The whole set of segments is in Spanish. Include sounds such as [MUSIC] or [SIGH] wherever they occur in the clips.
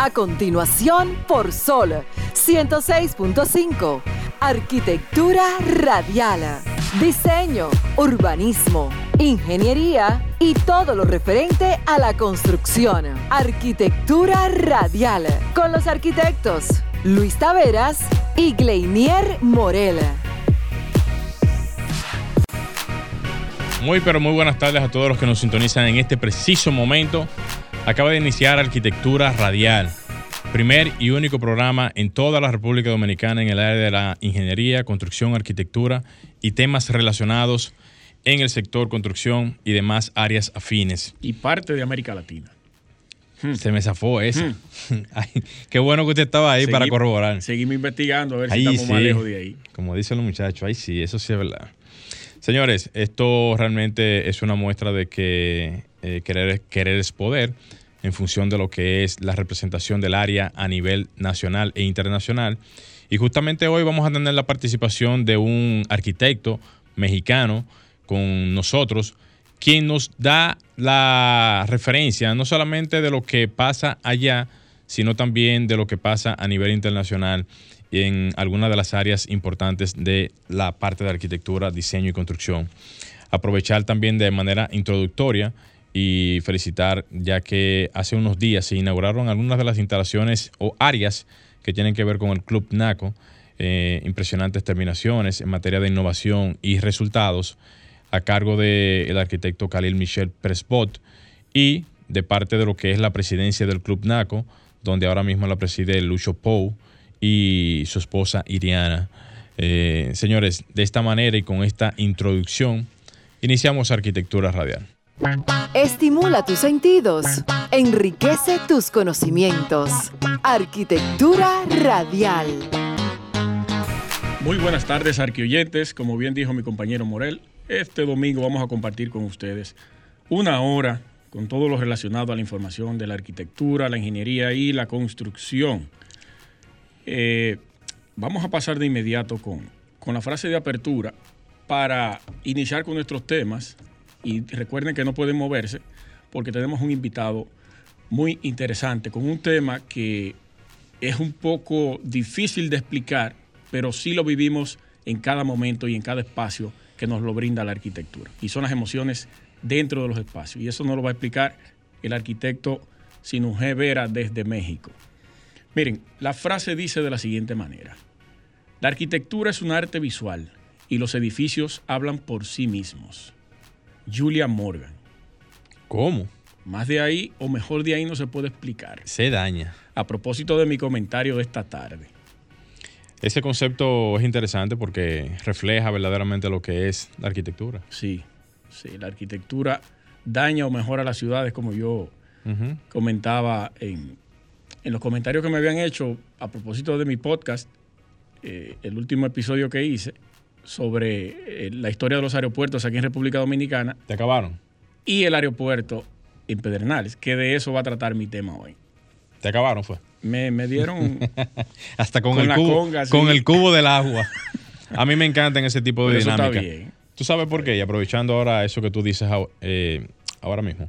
A continuación, por Sol 106.5. Arquitectura radial. Diseño, urbanismo, ingeniería y todo lo referente a la construcción. Arquitectura radial. Con los arquitectos Luis Taveras y Gleinier Morel. Muy pero muy buenas tardes a todos los que nos sintonizan en este preciso momento. Acaba de iniciar Arquitectura Radial, primer y único programa en toda la República Dominicana en el área de la ingeniería, construcción, arquitectura y temas relacionados en el sector construcción y demás áreas afines. Y parte de América Latina. Se me zafó esa. [LAUGHS] Ay, qué bueno que usted estaba ahí para corroborar. Seguimos investigando a ver Ahí si estamos más lejos de ahí. Como dicen los muchachos, ahí sí, eso sí es verdad. Señores, esto realmente es una muestra de que eh, querer, querer es poder en función de lo que es la representación del área a nivel nacional e internacional. Y justamente hoy vamos a tener la participación de un arquitecto mexicano con nosotros, quien nos da la referencia no solamente de lo que pasa allá, sino también de lo que pasa a nivel internacional en algunas de las áreas importantes de la parte de arquitectura, diseño y construcción. Aprovechar también de manera introductoria y felicitar, ya que hace unos días se inauguraron algunas de las instalaciones o áreas que tienen que ver con el Club NACO, eh, impresionantes terminaciones en materia de innovación y resultados a cargo del arquitecto Khalil Michel Presbot y de parte de lo que es la presidencia del Club NACO, donde ahora mismo la preside Lucho Pou y su esposa Iriana. Eh, señores, de esta manera y con esta introducción, iniciamos Arquitectura Radial. Estimula tus sentidos, enriquece tus conocimientos. Arquitectura radial. Muy buenas tardes, arquioyentes. Como bien dijo mi compañero Morel, este domingo vamos a compartir con ustedes una hora con todo lo relacionado a la información de la arquitectura, la ingeniería y la construcción. Eh, vamos a pasar de inmediato con, con la frase de apertura para iniciar con nuestros temas. Y recuerden que no pueden moverse porque tenemos un invitado muy interesante con un tema que es un poco difícil de explicar, pero sí lo vivimos en cada momento y en cada espacio que nos lo brinda la arquitectura. Y son las emociones dentro de los espacios. Y eso nos lo va a explicar el arquitecto Sinujé Vera desde México. Miren, la frase dice de la siguiente manera. La arquitectura es un arte visual y los edificios hablan por sí mismos. Julia Morgan. ¿Cómo? Más de ahí o mejor de ahí no se puede explicar. Se daña. A propósito de mi comentario de esta tarde. Ese concepto es interesante porque refleja verdaderamente lo que es la arquitectura. Sí, sí, la arquitectura daña o mejora las ciudades, como yo comentaba en, en los comentarios que me habían hecho a propósito de mi podcast, eh, el último episodio que hice sobre eh, la historia de los aeropuertos aquí en República Dominicana ¿Te acabaron? y el aeropuerto en Pedernales, que de eso va a tratar mi tema hoy. ¿Te acabaron fue? Me, me dieron... [LAUGHS] Hasta con, Con el la cubo, conga, sí. con el cubo del agua. A mí me encantan ese tipo de Pero eso está dinámicas. bien. ¿Tú sabes por qué? Y aprovechando ahora eso que tú dices eh, ahora mismo.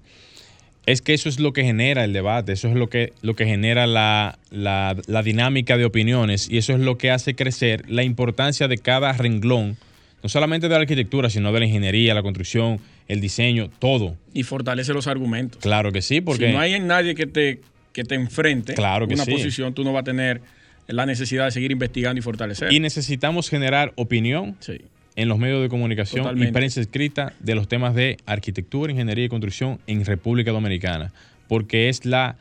Es que eso es lo que genera el debate, eso es lo que, lo que genera la, la- la dinámica de opiniones y eso es lo que hace crecer la importancia de cada renglón, no solamente de la arquitectura, sino de la ingeniería, la construcción, el diseño, todo. y fortalece los argumentos. Claro que sí, porque si no hay nadie que te, que te enfrente Claro que una sí. posición, tú no vas a tener la necesidad de seguir investigando y fortalecer. y necesitamos generar opinión sí. En los medios de comunicación y Totalmente. prensa escrita de los temas de arquitectura, ingeniería y construcción en República Dominicana, porque es la,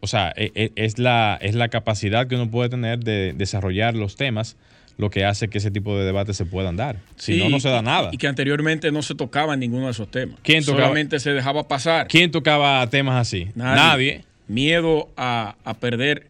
o sea, e- e- es la, es la capacidad que uno puede tener de desarrollar los temas lo que hace que ese tipo de debates se puedan dar. Si Sí, no, no se da y- nada. Y que anteriormente no se tocaba ninguno de esos temas. ¿Quién tocaba? Solamente se dejaba pasar. ¿Quién tocaba temas así? Nadie. Miedo a, a perder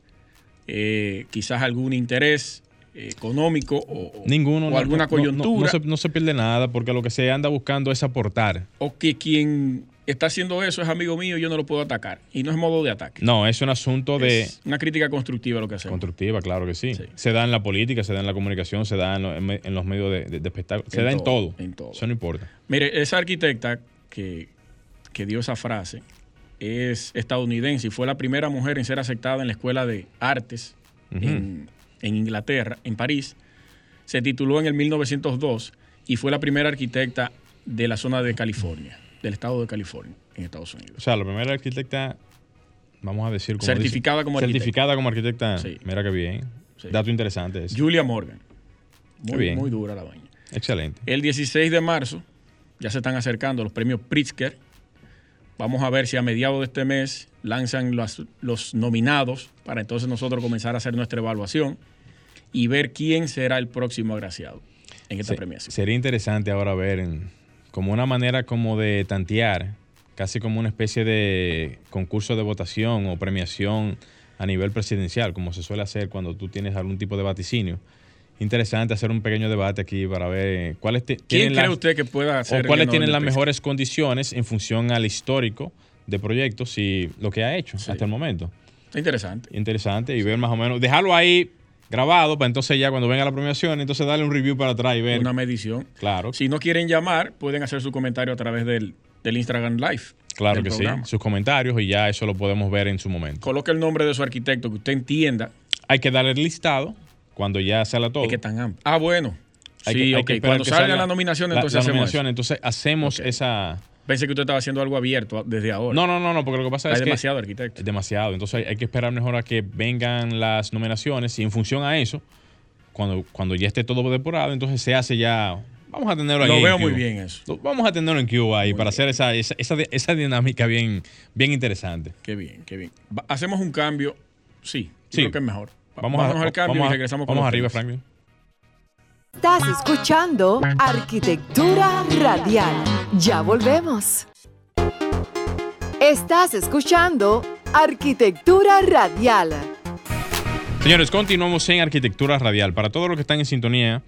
eh, quizás algún interés económico o, Ninguno. o no- alguna no- no- coyuntura. No, se, no se pierde nada porque lo que se anda buscando es aportar. O que quien está haciendo eso es amigo mío y yo no lo puedo atacar. Y no es modo de ataque. No, es un asunto de... Es una crítica constructiva lo que hacemos. Constructiva, claro que sí. Sí. Se da en la política, se da en la comunicación, se da en, lo- en me- en los medios de, de- de espectáculo, se En da en todo, todo. en todo. Eso no importa. Mire, esa arquitecta que, que dio esa frase es estadounidense y fue la primera mujer en ser aceptada en la Escuela de Artes en, en Inglaterra, en París. Se tituló en el 1902 y fue la primera arquitecta de la zona de California, del estado de California, en Estados Unidos. O sea, la primera arquitecta, vamos a decir, como Certificada dice- como arquitecta. certificada como arquitecta. Sí. Mira qué bien. Sí. Dato interesante. ese. Julia Morgan. Muy, bien. muy dura la doña. Excelente. El 16 de marzo ya se están acercando los premios Pritzker. Vamos a ver si a mediados de este mes lanzan los, los nominados para entonces nosotros comenzar a hacer nuestra evaluación y ver quién será el próximo agraciado en esta Se- premiación. Sería interesante ahora ver en- como una manera como de tantear, casi como una especie de concurso de votación o premiación a nivel presidencial, como se suele hacer cuando tú tienes algún tipo de vaticinio. Interesante hacer un pequeño debate aquí para ver eh, cuáles ¿Quién tienen cree las- usted que pueda o ser el cuáles tienen las mejores condiciones en función al histórico de proyectos y lo que ha hecho Sí. hasta el momento. Interesante. Interesante y ver más o menos, dejarlo ahí grabado para entonces ya cuando venga la premiación, entonces darle un review para atrás y ver. Una medición. Claro, Si no quieren llamar, pueden hacer su comentario a través del, del Instagram Live. claro que programa. sí. Sus comentarios y ya eso lo podemos ver en su momento. Coloque el nombre de su arquitecto que usted entienda Hay que darle el listado cuando ya sale todo. es que tan amplio. Ah, bueno. Hay sí, que- hay ok. que Cuando salgan salga las nominaciones, la- entonces la hacemos nominación, eso. entonces hacemos esa. Pensé que usted estaba haciendo algo abierto desde ahora. No, no, no, no, porque lo que pasa Hay es que demasiado arquitecto. es demasiado. Entonces hay, hay que esperar mejor a que vengan las nominaciones y en función a eso, cuando, cuando ya esté todo depurado, entonces se hace ya. Vamos a tenerlo Lo ahí en veo muy Cuba. bien eso. Lo- Vamos a tenerlo en Cuba ahí Muy para bien. hacer esa, esa, esa, esa dinámica bien, bien interesante. Qué bien, qué bien. Hacemos un cambio. Sí, Sí. creo que es mejor. Va- Vamos, Vámonos a, al cambio vamos y a- regresamos con Vamos arriba, temas. Franklin. Estás escuchando Arquitectura Radial. Ya volvemos. Estás escuchando Arquitectura Radial. Señores, continuamos en Arquitectura Radial. Para todos los que están en sintonía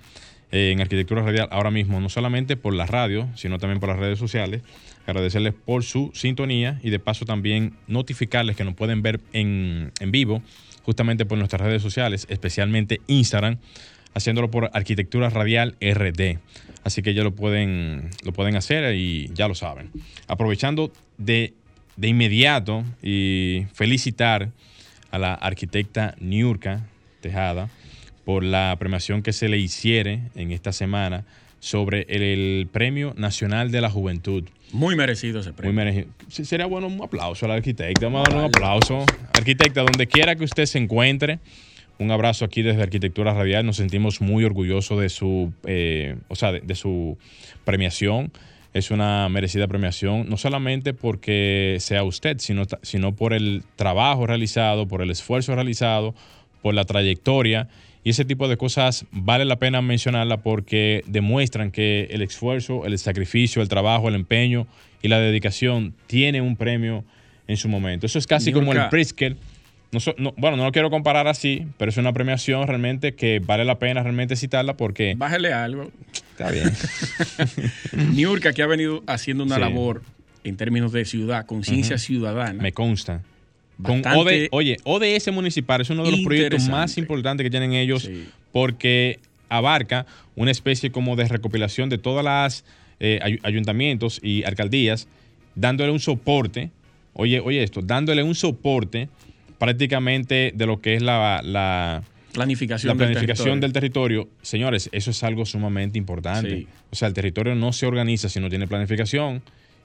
eh, en Arquitectura Radial ahora mismo, no solamente por la radio, sino también por las redes sociales, agradecerles por su sintonía y de paso también notificarles que nos pueden ver en, en vivo, justamente por nuestras redes sociales, especialmente Instagram, haciéndolo por Arquitectura Radial RD. Así que ya lo pueden, lo pueden hacer y ya lo saben. Aprovechando de, de inmediato y felicitar a la arquitecta Niurka Tejada por la premiación que se le hiciere en esta semana sobre el, el Premio Nacional de la Juventud. Muy merecido ese Muy premio. merecido. Sí, Sería bueno un aplauso a la arquitecta. Vamos a darle un aplauso. Arquitecta, donde quiera que usted se encuentre, un abrazo aquí desde Arquitectura Radial. Nos sentimos muy orgullosos de su, eh, o sea, de, de su premiación. Es una merecida premiación, no solamente porque sea usted, sino, sino por el trabajo realizado, por el esfuerzo realizado, por la trayectoria. Y ese tipo de cosas vale la pena mencionarla porque demuestran que el esfuerzo, el sacrificio, el trabajo, el empeño y la dedicación tiene un premio en su momento. Eso es casi como el. Pritzker. No bueno, no lo quiero comparar así, pero es una premiación realmente que vale la pena realmente citarla porque Bájale algo. está bien. [LAUGHS] Niurka, que ha venido haciendo una Sí. labor en términos de ciudad, conciencia ciudadana. Me consta. Con OD oye, ODS Municipal es uno de los proyectos más importantes que tienen ellos Sí. porque abarca una especie como de recopilación de todas las eh, ay- ayuntamientos y alcaldías, dándole un soporte, oye, oye esto, dándole un soporte prácticamente de lo que es la, la, Planificación, la planificación del territorio. territorio. Señores, eso es algo sumamente importante. Sí. O sea, el territorio no se organiza si no tiene planificación.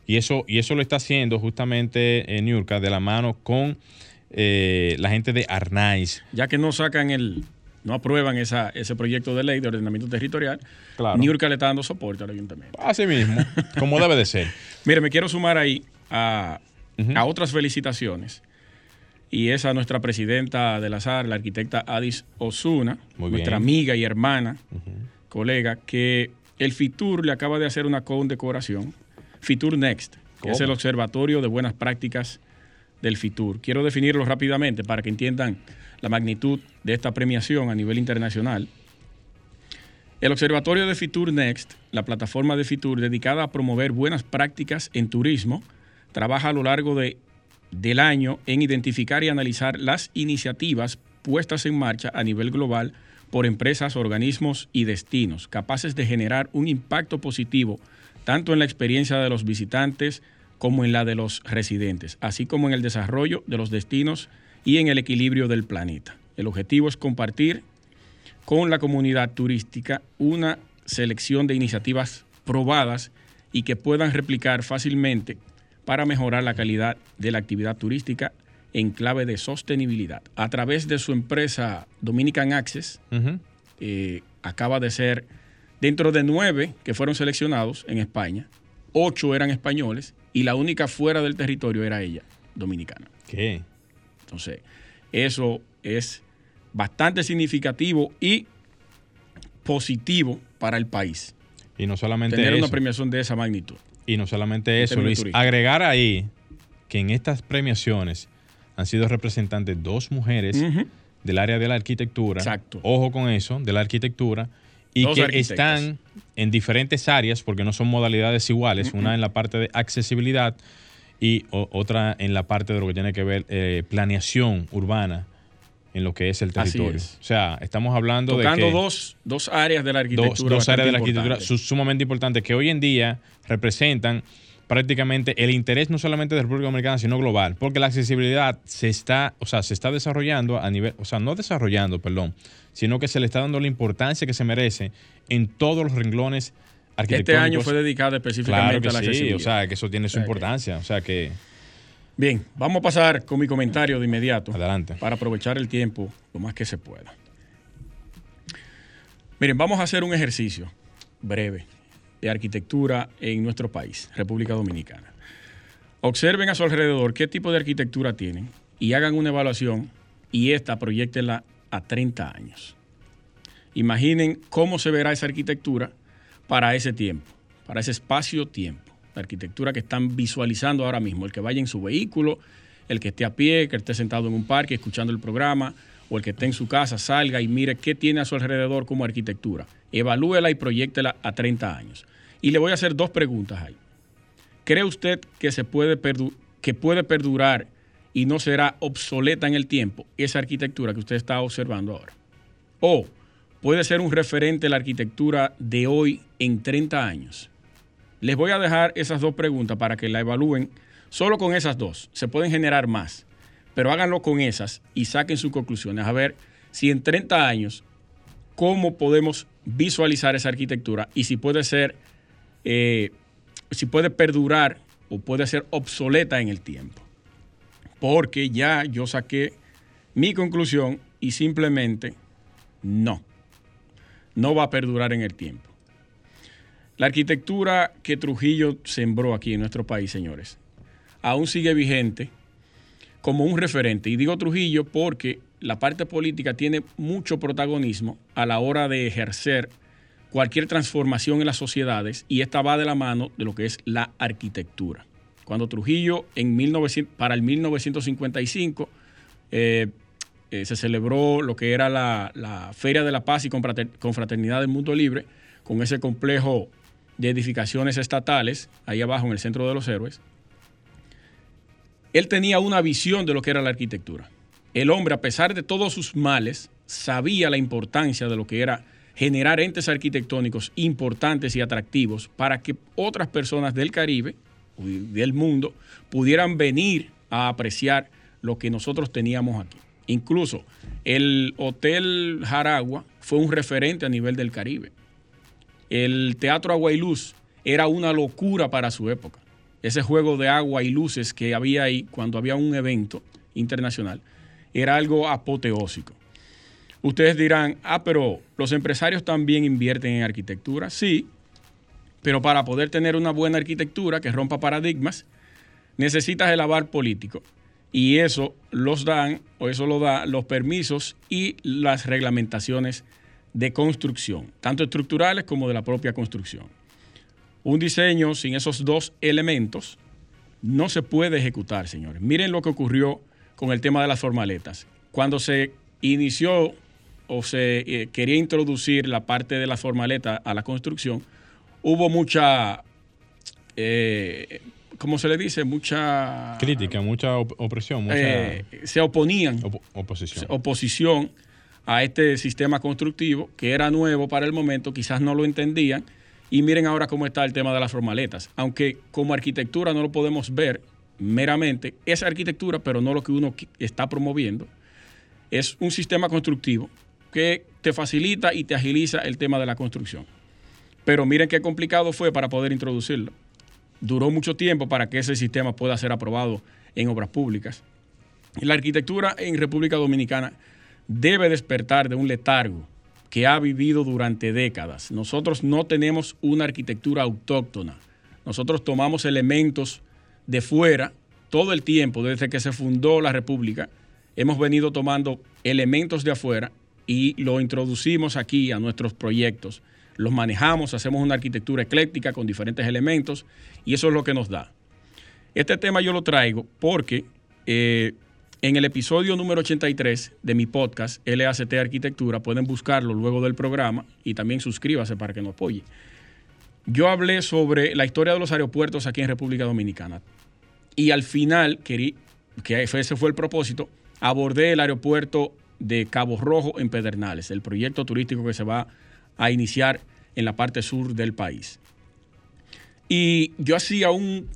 Y eso, y eso lo está haciendo justamente en Niurka de la mano con eh, la gente de Arnaiz. Ya que no sacan el, no aprueban esa, ese proyecto de ley de ordenamiento territorial, Claro. Niurka le está dando soporte al ayuntamiento. Así mismo, como debe de ser. [LAUGHS] Mire, me quiero sumar ahí a, a otras felicitaciones. Y es a nuestra presidenta de la SAR, la arquitecta Adis Osuna, nuestra amiga y hermana, colega, que el FITUR le acaba de hacer una condecoración. FITUR Next, que es el Observatorio de Buenas Prácticas del FITUR. Quiero definirlo rápidamente para que entiendan la magnitud de esta premiación a nivel internacional. El Observatorio de Fitur Next, la plataforma de Fitur dedicada a promover buenas prácticas en turismo, trabaja a lo largo de, del año en identificar y analizar las iniciativas puestas en marcha a nivel global por empresas, organismos y destinos, capaces de generar un impacto positivo tanto en la experiencia de los visitantes como en la de los residentes, así como en el desarrollo de los destinos y en el equilibrio del planeta. El objetivo es compartir con la comunidad turística una selección de iniciativas probadas y que puedan replicar fácilmente para mejorar la calidad de la actividad turística en clave de sostenibilidad. A través de su empresa Dominican Access, eh, acaba de ser, dentro de nueve que fueron seleccionados en España, ocho eran españoles y la única fuera del territorio era ella, dominicana. ¿Qué? Entonces, eso es bastante significativo y positivo para el país. Y no solamente Tener eso. una premiación de esa magnitud. Y no solamente eso, Luis. Agregar ahí que en estas premiaciones han sido representantes dos mujeres del área de la arquitectura. Exacto. Ojo con eso, de la arquitectura. Y Dos que están en diferentes áreas, porque no son modalidades iguales. Una en la parte de accesibilidad y otra en la parte de lo que tiene que ver eh, planeación urbana en lo que es el territorio. es. O sea, estamos hablando Tocando de que dos, dos áreas de la arquitectura. dos, dos áreas de la arquitectura sumamente importantes que hoy en día representan prácticamente el interés no solamente de República Dominicana, sino global, porque la accesibilidad se está, o sea, se está desarrollando a nivel, o sea, no desarrollando, perdón, sino que se le está dando la importancia que se merece en todos los renglones Este arquitectónicos. año fue dedicado específicamente Claro que a la sí, accesibilidad. o sea, que eso tiene su importancia, o sea que Bien, vamos a pasar con mi comentario de inmediato. Adelante. Para aprovechar el tiempo lo más que se pueda. Miren, vamos a hacer un ejercicio breve de arquitectura en nuestro país, República Dominicana. Observen a su alrededor qué tipo de arquitectura tienen y hagan una evaluación y esta proyectenla a 30 años. Imaginen cómo se verá esa arquitectura para ese tiempo, para ese espacio-tiempo. Arquitectura que están visualizando ahora mismo, el que vaya en su vehículo, el que esté a pie, que esté sentado en un parque escuchando el programa, o el que esté en su casa, salga y mire qué tiene a su alrededor como arquitectura. Evalúela y proyectela a 30 años. Y le voy a hacer dos preguntas ahí. ¿Cree usted que, se puede, que puede perdurar y no será obsoleta en el tiempo esa arquitectura que usted está observando ahora? ¿O puede ser un referente la arquitectura de hoy en 30 años? Les voy a dejar esas dos preguntas para que la evalúen solo con esas dos. Se pueden generar más, pero háganlo con esas y saquen sus conclusiones. A ver si en 30 años, cómo podemos visualizar esa arquitectura y si puede ser, eh, si puede perdurar o puede ser obsoleta en el tiempo. Porque ya yo saqué mi conclusión y simplemente no. No va a perdurar en el tiempo. La arquitectura que Trujillo sembró aquí en nuestro país, señores, aún sigue vigente como un referente. Y digo Trujillo porque la parte política tiene mucho protagonismo a la hora de ejercer cualquier transformación en las sociedades y esta va de la mano de lo que es la arquitectura. Cuando Trujillo en 1900, para el 1955 eh, eh, se celebró lo que era la, Feria de la Paz y Confrater- Confraternidad del Mundo Libre, con ese complejo de edificaciones estatales, ahí abajo en el Centro de los Héroes, él tenía una visión de lo que era la arquitectura. El hombre, a pesar de todos sus males, sabía la importancia de lo que era generar entes arquitectónicos importantes y atractivos para que otras personas del Caribe y del mundo pudieran venir a apreciar lo que nosotros teníamos aquí. Incluso el Hotel Jaragua fue un referente a nivel del Caribe. El Teatro Agua y Luz era una locura para su época. Ese juego de agua y luces que había ahí cuando había un evento internacional era algo apoteósico. Ustedes dirán, ah, pero los empresarios también invierten en arquitectura. Sí, pero para poder tener una buena arquitectura que rompa paradigmas, necesitas el aval político. Y eso los dan, o eso lo da los permisos y las reglamentaciones de construcción, tanto estructurales como de la propia construcción. Un diseño sin esos dos elementos no se puede ejecutar, señores. Miren lo que ocurrió con el tema de las formaletas. Cuando se inició o se eh, quería introducir la parte de la formaleta a la construcción, hubo mucha, eh, ¿cómo se le dice? Mucha... Crítica, mucha op- opresión, mucha eh, se oponían op- oposición. oposición a este sistema constructivo que era nuevo para el momento, quizás no lo entendían Y miren ahora cómo está el tema de las formaletas. Aunque como arquitectura no lo podemos ver meramente, esa arquitectura, pero no lo que uno está promoviendo, es un sistema constructivo que te facilita y te agiliza el tema de la construcción. Pero miren qué complicado fue para poder introducirlo. Duró mucho tiempo para que ese sistema pueda ser aprobado en obras públicas. La arquitectura en República Dominicana debe despertar de un letargo que ha vivido durante décadas. Nosotros no tenemos una arquitectura autóctona. Nosotros tomamos elementos de fuera todo el tiempo, desde que se fundó la República. Hemos venido tomando elementos de afuera y lo introducimos aquí a nuestros proyectos. Los manejamos, hacemos una arquitectura ecléctica con diferentes elementos y eso es lo que nos da. Este tema yo lo traigo porque eh, en el episodio número 83 de mi podcast, LACT Arquitectura, pueden buscarlo luego del programa y también suscríbase para que nos apoye. Yo hablé sobre la historia de los aeropuertos aquí en República Dominicana. Y al final, que ese fue el propósito, abordé el aeropuerto de Cabo Rojo en Pedernales, el proyecto turístico que se va a iniciar en la parte sur del país. Y yo hacía un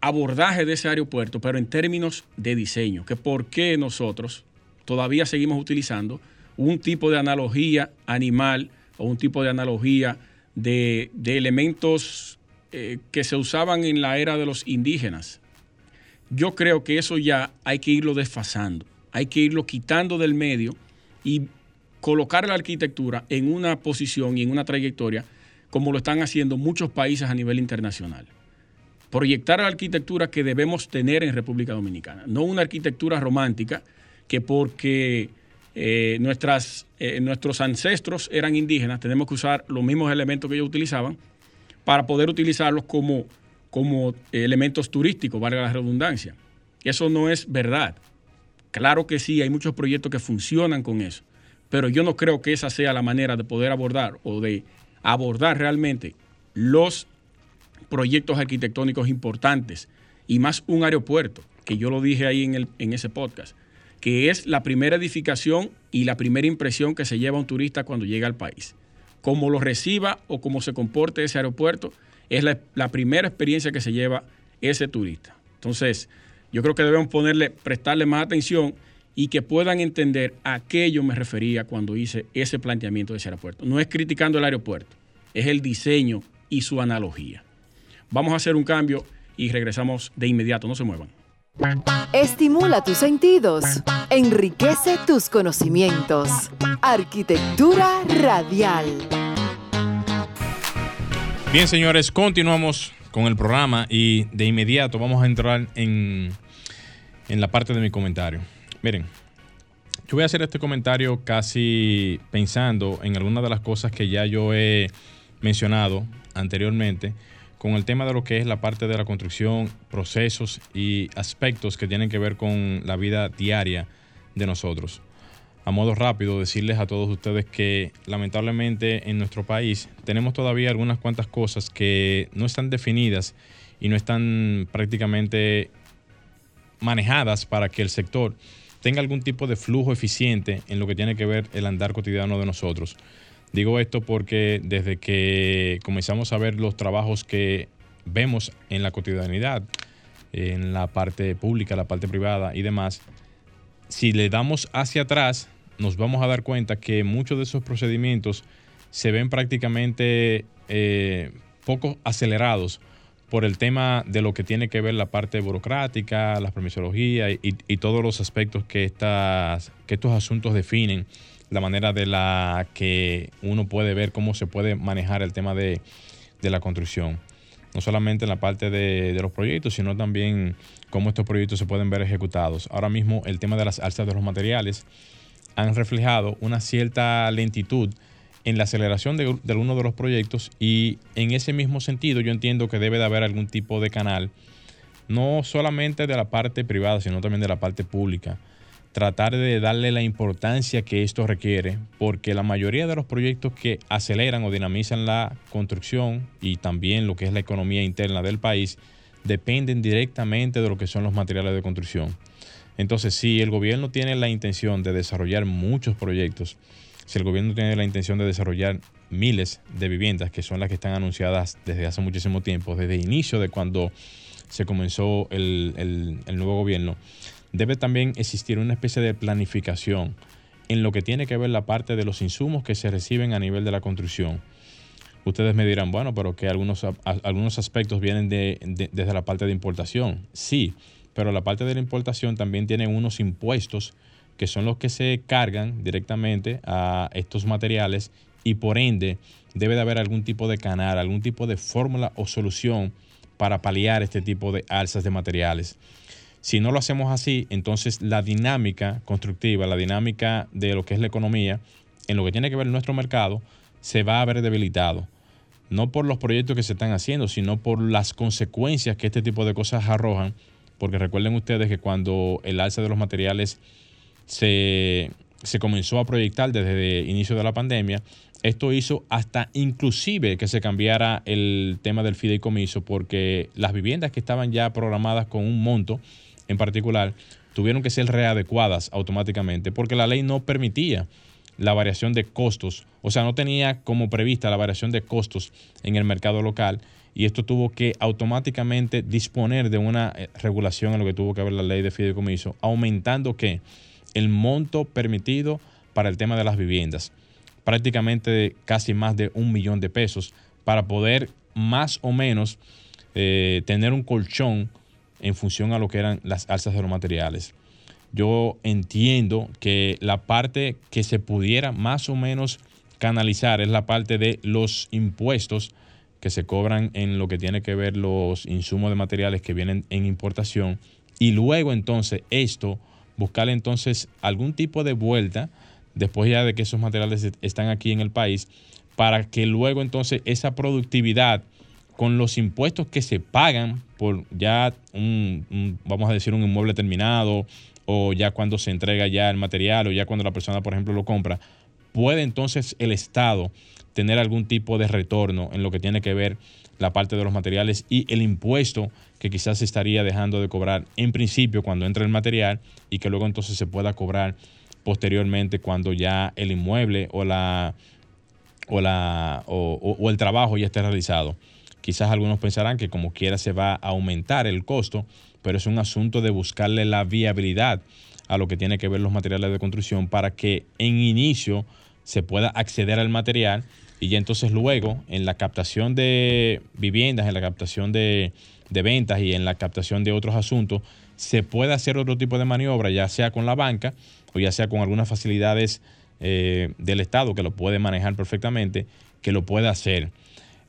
abordaje de ese aeropuerto, pero en términos de diseño, que por qué nosotros todavía seguimos utilizando un tipo de analogía animal o un tipo de analogía de, elementos eh, que se usaban en la era de los indígenas. Yo creo que eso ya hay que irlo desfasando, hay que irlo quitando del medio y colocar la arquitectura en una posición y en una trayectoria como lo están haciendo muchos países a nivel internacional proyectar la arquitectura que debemos tener en República Dominicana, no una arquitectura romántica que porque eh, nuestras, eh, nuestros ancestros eran indígenas, tenemos que usar los mismos elementos que ellos utilizaban para poder utilizarlos como, como elementos turísticos, valga la redundancia. Eso no es verdad. Claro que sí, hay muchos proyectos que funcionan con eso, pero yo no creo que esa sea la manera de poder abordar o de abordar realmente los proyectos arquitectónicos importantes y más un aeropuerto, que yo lo dije ahí en, el, en ese podcast, que es la primera edificación y la primera impresión que se lleva un turista cuando llega al país. Cómo lo reciba o cómo se comporte ese aeropuerto es la, la primera experiencia que se lleva ese turista. Entonces, yo creo que debemos ponerle, prestarle más atención y que puedan entender a qué yo me refería cuando hice ese planteamiento de ese aeropuerto. No es criticando el aeropuerto, es el diseño y su analogía. Vamos a hacer un cambio y regresamos de inmediato, no se muevan. Estimula tus sentidos, enriquece tus conocimientos. Arquitectura radial. Bien, señores, continuamos con el programa y de inmediato vamos a entrar en, en la parte de mi comentario. Miren, yo voy a hacer este comentario casi pensando en algunas de las cosas que ya yo he mencionado anteriormente con el tema de lo que es la parte de la construcción, procesos y aspectos que tienen que ver con la vida diaria de nosotros. A modo rápido, decirles a todos ustedes que lamentablemente en nuestro país tenemos todavía algunas cuantas cosas que no están definidas y no están prácticamente manejadas para que el sector tenga algún tipo de flujo eficiente en lo que tiene que ver el andar cotidiano de nosotros. Digo esto porque desde que comenzamos a ver los trabajos que vemos en la cotidianidad, en la parte pública, la parte privada y demás, si le damos hacia atrás, nos vamos a dar cuenta que muchos de esos procedimientos se ven prácticamente eh, poco acelerados por el tema de lo que tiene que ver la parte burocrática, la permisología y, y todos los aspectos que, estas, que estos asuntos definen la manera de la que uno puede ver cómo se puede manejar el tema de, la construcción. No solamente en la parte de, los proyectos, sino también cómo estos proyectos se pueden ver ejecutados. Ahora mismo el tema de las alzas de los materiales han reflejado una cierta lentitud en la aceleración de, de algunos de los proyectos y en ese mismo sentido yo entiendo que debe de haber algún tipo de canal, no solamente de la parte privada, sino también de la parte pública tratar de darle la importancia que esto requiere, porque la mayoría de los proyectos que aceleran o dinamizan la construcción y también lo que es la economía interna del país dependen directamente de lo que son los materiales de construcción. Entonces, si el gobierno tiene la intención de desarrollar muchos proyectos, si el gobierno tiene la intención de desarrollar miles de viviendas que son las que están anunciadas desde hace muchísimo tiempo, desde el inicio de cuando se comenzó el, el nuevo gobierno, debe también existir una especie de planificación en lo que tiene que ver la parte de los insumos que se reciben a nivel de la construcción. Ustedes me dirán, bueno, pero que algunos, algunos aspectos vienen de, desde la parte de importación. Sí, pero la parte de la importación también tiene unos impuestos que son los que se cargan directamente a estos materiales y por ende debe de haber algún tipo de canal, algún tipo de fórmula o solución para paliar este tipo de alzas de materiales. Si no lo hacemos así, entonces la dinámica constructiva, la dinámica de lo que es la economía, en lo que tiene que ver nuestro mercado, se va a ver debilitado. No por los proyectos que se están haciendo, sino por las consecuencias que este tipo de cosas arrojan. Porque recuerden ustedes que cuando el alza de los materiales se, se comenzó a proyectar desde el inicio de la pandemia, esto hizo hasta inclusive que se cambiara el tema del fideicomiso porque las viviendas que estaban ya programadas con un monto en particular tuvieron que ser readecuadas automáticamente porque la ley no permitía la variación de costos, o sea, no tenía como prevista la variación de costos en el mercado local y esto tuvo que automáticamente disponer de una eh, regulación en lo que tuvo que ver la ley de fideicomiso, aumentando que el monto permitido para el tema de las viviendas, prácticamente casi más de un millón de pesos, para poder más o menos eh, tener un colchón en función a lo que eran las alzas de los materiales. Yo entiendo que la parte que se pudiera más o menos canalizar es la parte de los impuestos que se cobran en lo que tiene que ver los insumos de materiales que vienen en importación y luego entonces esto buscar entonces algún tipo de vuelta después ya de que esos materiales están aquí en el país para que luego entonces esa productividad con los impuestos que se pagan por ya un, vamos a decir, un inmueble terminado o ya cuando se entrega ya el material o ya cuando la persona, por ejemplo, lo compra, puede entonces el Estado tener algún tipo de retorno en lo que tiene que ver la parte de los materiales y el impuesto que quizás se estaría dejando de cobrar en principio cuando entra el material y que luego entonces se pueda cobrar posteriormente cuando ya el inmueble o la o la o el trabajo ya esté realizado. Quizás algunos pensarán que como quiera se va a aumentar el costo, pero es un asunto de buscarle la viabilidad a lo que tiene que ver los materiales de construcción para que en inicio se pueda acceder al material y ya entonces luego en la captación de viviendas, en la captación de, ventas y en la captación de otros asuntos, se pueda hacer otro tipo de maniobra, ya sea con la banca o ya sea con algunas facilidades eh, del Estado que lo puede manejar perfectamente, que lo pueda hacer.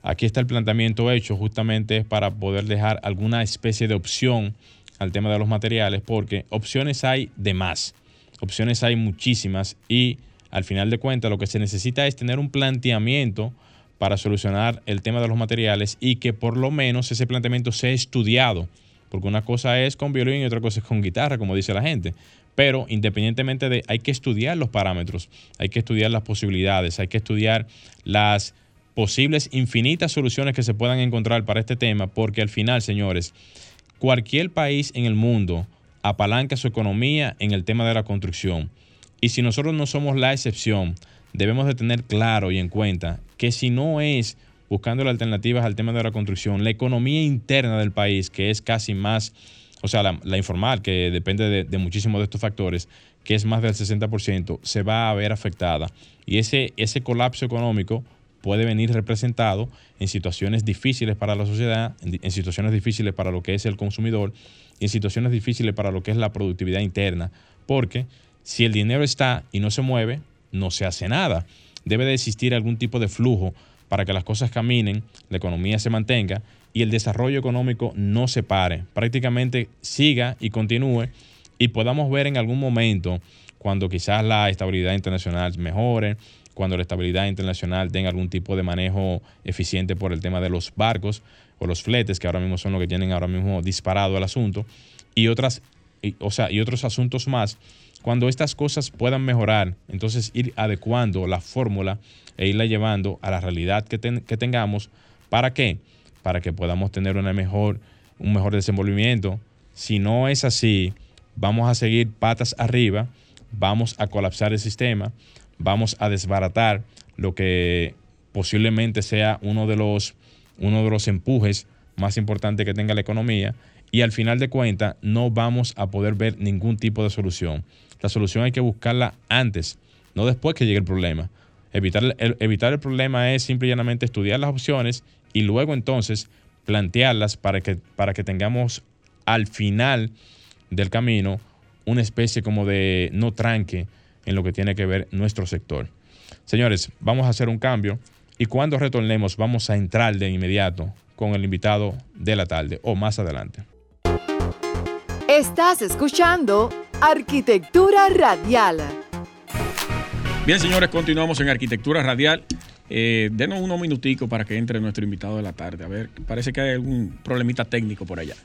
Aquí está el planteamiento hecho justamente para poder dejar alguna especie de opción al tema de los materiales, porque opciones hay de más, opciones hay muchísimas y al final de cuentas lo que se necesita es tener un planteamiento para solucionar el tema de los materiales y que por lo menos ese planteamiento sea estudiado, porque una cosa es con violín y otra cosa es con guitarra, como dice la gente. Pero independientemente de, hay que estudiar los parámetros, hay que estudiar las posibilidades, hay que estudiar las posibles infinitas soluciones que se puedan encontrar para este tema, porque al final, señores, cualquier país en el mundo apalanca su economía en el tema de la construcción. Y si nosotros no somos la excepción, debemos de tener claro y en cuenta que si no es buscando alternativas al tema de la construcción, la economía interna del país, que es casi más, o sea, la, informal, que depende de, de muchísimos de estos factores, que es más del 60%, se va a ver afectada. Y ese, ese colapso económico puede venir representado en situaciones difíciles para la sociedad, en, situaciones difíciles para lo que es el consumidor y en situaciones difíciles para lo que es la productividad interna. Porque si el dinero está y no se mueve, no se hace nada. Debe de existir algún tipo de flujo para que las cosas caminen, la economía se mantenga y el desarrollo económico no se pare, prácticamente siga y continúe y podamos ver en algún momento cuando quizás la estabilidad internacional mejore, cuando la estabilidad internacional tenga algún tipo de manejo eficiente por el tema de los barcos o los fletes, que ahora mismo son lo que tienen ahora mismo disparado el asunto, y otras, o sea, y otros asuntos más. Cuando estas cosas puedan mejorar, entonces ir adecuando la fórmula e irla llevando a la realidad que, que tengamos. ¿Para qué? Para que podamos tener una mejor, un mejor desenvolvimiento. Si no es así, vamos a seguir patas arriba, vamos a colapsar el sistema, vamos a desbaratar lo que posiblemente sea uno de los, uno de los empujes más importantes que tenga la economía y al final de cuentas no vamos a poder ver ningún tipo de solución. La solución hay que buscarla antes, no después que llegue el problema. Evitar el, evitar el problema es simple y llanamente estudiar las opciones y luego entonces plantearlas para que, para que tengamos al final del camino una especie como de no tranque en lo que tiene que ver nuestro sector. Señores, vamos a hacer un cambio y cuando retornemos vamos a entrar de inmediato con el invitado de la tarde o más adelante. Estás escuchando Arquitectura Radial. Bien, señores, continuamos en Arquitectura Radial. Eh, denos unos minuticos para que entre nuestro invitado de la tarde. A ver, parece que hay algún problemita técnico por allá.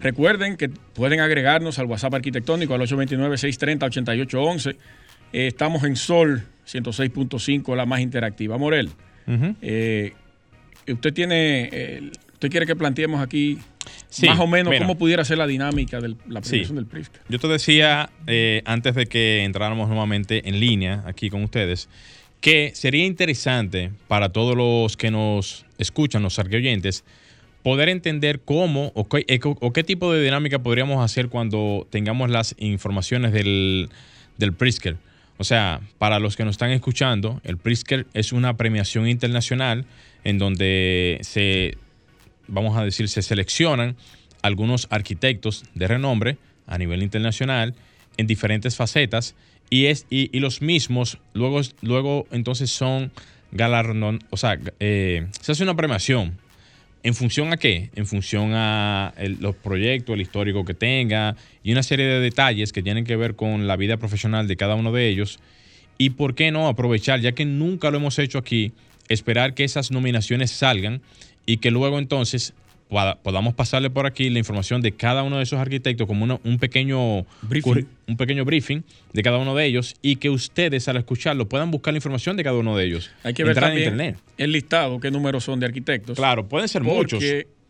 Recuerden que pueden agregarnos al WhatsApp arquitectónico al 829-630-8811. Eh, estamos en Sol 106.5, la más interactiva. Morel, eh, usted tiene, eh, usted quiere que planteemos aquí más o menos cómo pudiera ser la dinámica de la presentación del PRISC. Yo te decía eh, antes de que entráramos nuevamente en línea aquí con ustedes que sería interesante para todos los que nos escuchan, los oyentes, poder entender cómo o qué, o qué, tipo de dinámica podríamos hacer cuando tengamos las informaciones del, del Prisker. O sea, para los que nos están escuchando, el Prisker es una premiación internacional en donde se, vamos a decir, se seleccionan algunos arquitectos de renombre a nivel internacional en diferentes facetas y, es, y, los mismos luego, luego entonces son galardón, o sea, eh, se hace una premiación ¿En función a qué? En función a los proyectos, el histórico que tenga y una serie de detalles que tienen que ver con la vida profesional de cada uno de ellos. Y por qué no aprovechar, ya que nunca lo hemos hecho aquí, esperar que esas nominaciones salgan y que luego entonces podamos pasarle por aquí la información de cada uno de esos arquitectos como un, pequeño briefing. un pequeño briefing de cada uno de ellos y que ustedes al escucharlo puedan buscar la información de cada uno de ellos. Hay que ver también internet. el listado, qué números son de arquitectos. Claro, pueden ser muchos.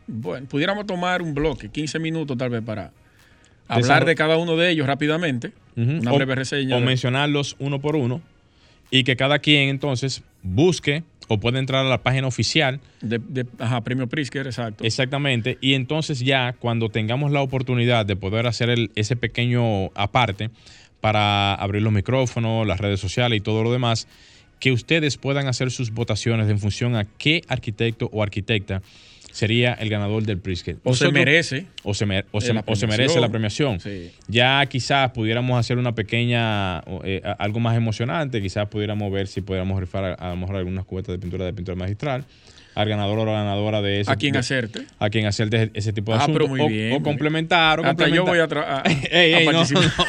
Bueno, pudiéramos tomar un bloque, 15 minutos tal vez para hablar de cada uno de ellos rápidamente, una breve reseña. O mencionarlos uno por uno y que cada quien entonces busque o puede entrar a la página oficial. De, ajá, Premio Prisker, exacto. Exactamente. Y entonces ya cuando tengamos la oportunidad de poder hacer el, ese pequeño aparte para abrir los micrófonos, las redes sociales y todo lo demás, que ustedes puedan hacer sus votaciones en función a qué arquitecto o arquitecta sería el ganador del Pritzker. O se merece. O se, merece la premiación. Ya quizás pudiéramos hacer una pequeña, eh, algo más emocionante, quizás pudiéramos ver si pudiéramos rifar a, lo mejor algunas cubetas de pintura de pintura magistral al ganador o la ganadora de ese. A quien hacerte. A quien hacerte ese tipo de ah, asuntos. o, complementar. O Hasta yo voy a, [LAUGHS] participar.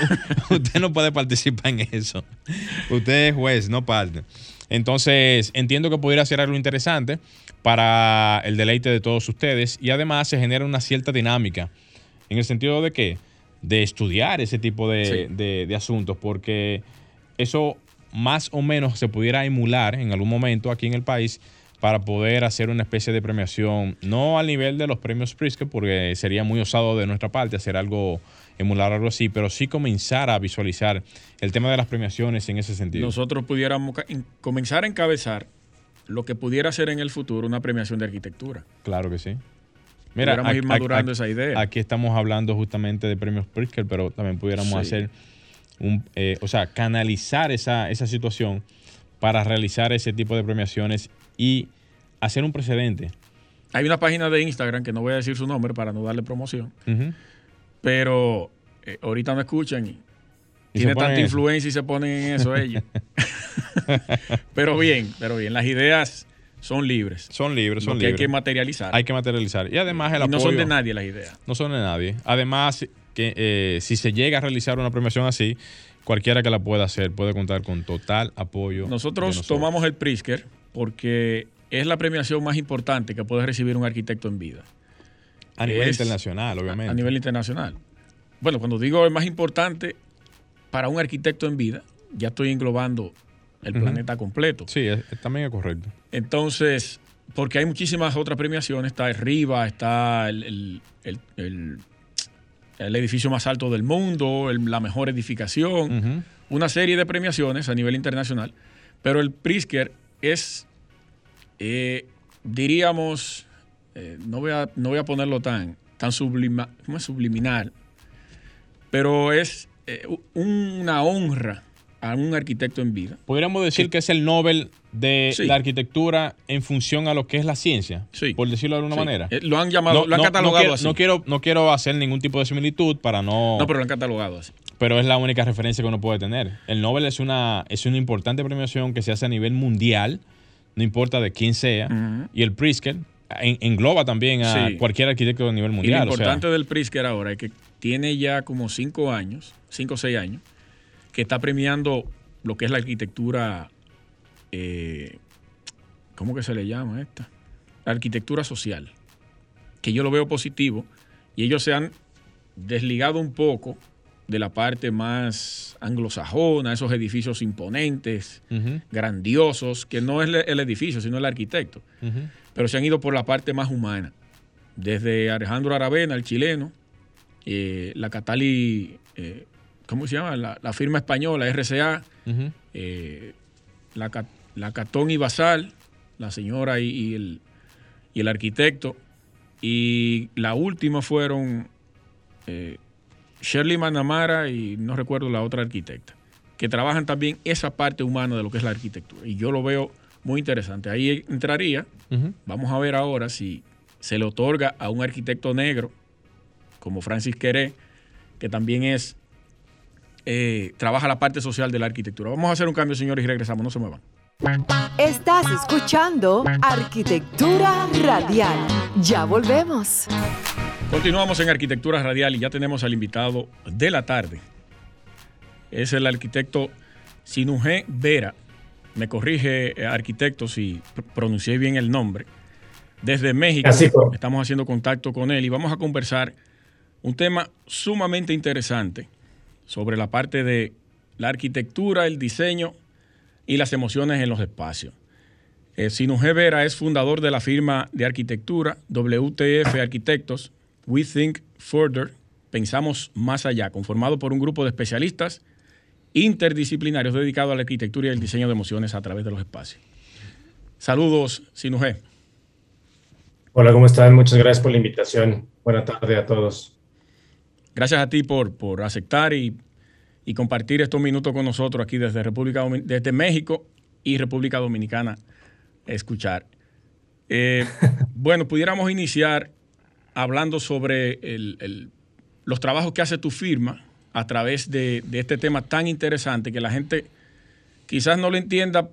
[LAUGHS] usted no puede participar en eso. Usted es juez, no parte. Entonces, entiendo que pudiera ser algo interesante para el deleite de todos ustedes y además se genera una cierta dinámica en el sentido de que de estudiar ese tipo de, asuntos porque eso más o menos se pudiera emular en algún momento aquí en el país para poder hacer una especie de premiación, no al nivel de los premios Pritzker, porque sería muy osado de nuestra parte hacer algo, emular algo así, pero sí comenzar a visualizar el tema de las premiaciones en ese sentido. Nosotros pudiéramos comenzar a encabezar lo que pudiera ser en el futuro una premiación de arquitectura. Claro que sí. Mira, pudiéramos ir madurando esa idea. Aquí estamos hablando justamente de premios Pritzker, pero también pudiéramos hacer un, eh, o sea, canalizar esa, esa situación para realizar ese tipo de premiaciones y hacer un precedente. Hay una página de Instagram que no voy a decir su nombre para no darle promoción, pero eh, ahorita no escuchan y tiene tanta influencia y se ponen en eso ellos. [LAUGHS] pero bien, pero bien, las ideas son libres. Son libres, son libres. Hay que materializar. Hay que materializar. Y además el y no son de nadie las ideas. No son de nadie. Además, que eh, si se llega a realizar una premiación así, cualquiera que la pueda hacer puede contar con total apoyo. Nosotros, tomamos el Prisker porque es la premiación más importante que puede recibir un arquitecto en vida. A nivel internacional, obviamente. A, nivel internacional. Bueno, cuando digo es más importante, para un arquitecto en vida, ya estoy englobando el planeta completo. Sí, también es correcto. Entonces, porque hay muchísimas otras premiaciones, está arriba, está el, edificio más alto del mundo, la mejor edificación, una serie de premiaciones a nivel internacional, pero el Prisker es eh, diríamos, no, voy a, no voy a ponerlo tan, tan sublima, subliminal, pero es una honra a un arquitecto en vida. Podríamos decir que, es el Nobel de la arquitectura en función a lo que es la ciencia, sí. por decirlo de alguna manera. Eh, lo han llamado, lo han catalogado así. No quiero, no quiero hacer ningún tipo de similitud para no. No, pero lo han catalogado así. Pero es la única referencia que uno puede tener. El Nobel es una, es una importante premiación que se hace a nivel mundial, no importa de quién sea. Y el Pritzker engloba también a cualquier arquitecto de nivel mundial. Y lo importante del Pritzker ahora es que tiene ya como cinco años, cinco o seis años, que está premiando lo que es la arquitectura, eh, ¿cómo que se le llama esta? La arquitectura social, que yo lo veo positivo y ellos se han desligado un poco de la parte más anglosajona, esos edificios imponentes, grandiosos, que no es el edificio, sino el arquitecto, pero se han ido por la parte más humana, desde Alejandro Aravena, el chileno, eh, la Catali eh, ¿cómo se llama? La, firma española, RCA, eh, la, Catón y Basal, la señora y, el, y, el, arquitecto. Y la última fueron Shirley Manamara y no recuerdo la otra arquitecta, que trabajan también esa parte humana de lo que es la arquitectura. Y yo lo veo muy interesante. Ahí entraría, vamos a ver ahora si se le otorga a un arquitecto negro como Francis Queré, que también es eh, trabaja la parte social de la arquitectura. Vamos a hacer un cambio, señores, y regresamos. No se muevan. Estás escuchando Arquitectura Radial. Ya volvemos. Continuamos en Arquitectura Radial y ya tenemos al invitado de la tarde. Es el arquitecto Sinuje Vera. Me corrige, eh, arquitecto, si pronuncié bien el nombre. Desde México estamos haciendo contacto con él y vamos a conversar un tema sumamente interesante sobre la parte de la arquitectura, el diseño y las emociones en los espacios. Eh, Sinuje Vera es fundador de la firma de arquitectura WTF Arquitectos, We Think Further, Pensamos Más Allá, conformado por un grupo de especialistas interdisciplinarios dedicados a la arquitectura y el diseño de emociones a través de los espacios. Saludos, Sinuje. Hola, ¿cómo están? Muchas gracias por la invitación. Buenas tardes a todos. Gracias a ti por, por aceptar y, compartir estos minutos con nosotros aquí desde, República, desde México y República Dominicana. Escuchar. Eh, [LAUGHS] bueno, pudiéramos iniciar hablando sobre los trabajos que hace tu firma a través de, este tema tan interesante que la gente quizás no lo entienda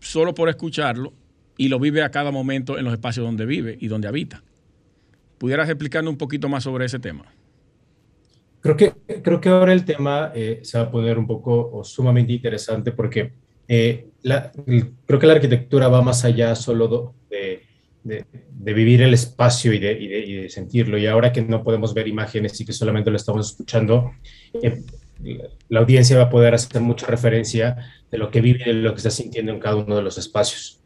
solo por escucharlo y lo vive a cada momento en los espacios donde vive y donde habita. ¿Pudieras explicarnos un poquito más sobre ese tema? Creo que, creo que ahora el tema eh, se va a poner un poco sumamente interesante porque eh, la, creo que la arquitectura va más allá solo de, de, vivir el espacio y, y de, sentirlo. Y ahora que no podemos ver imágenes y que solamente lo estamos escuchando, eh, la audiencia va a poder hacer mucha referencia de lo que vive y de lo que está sintiendo en cada uno de los espacios.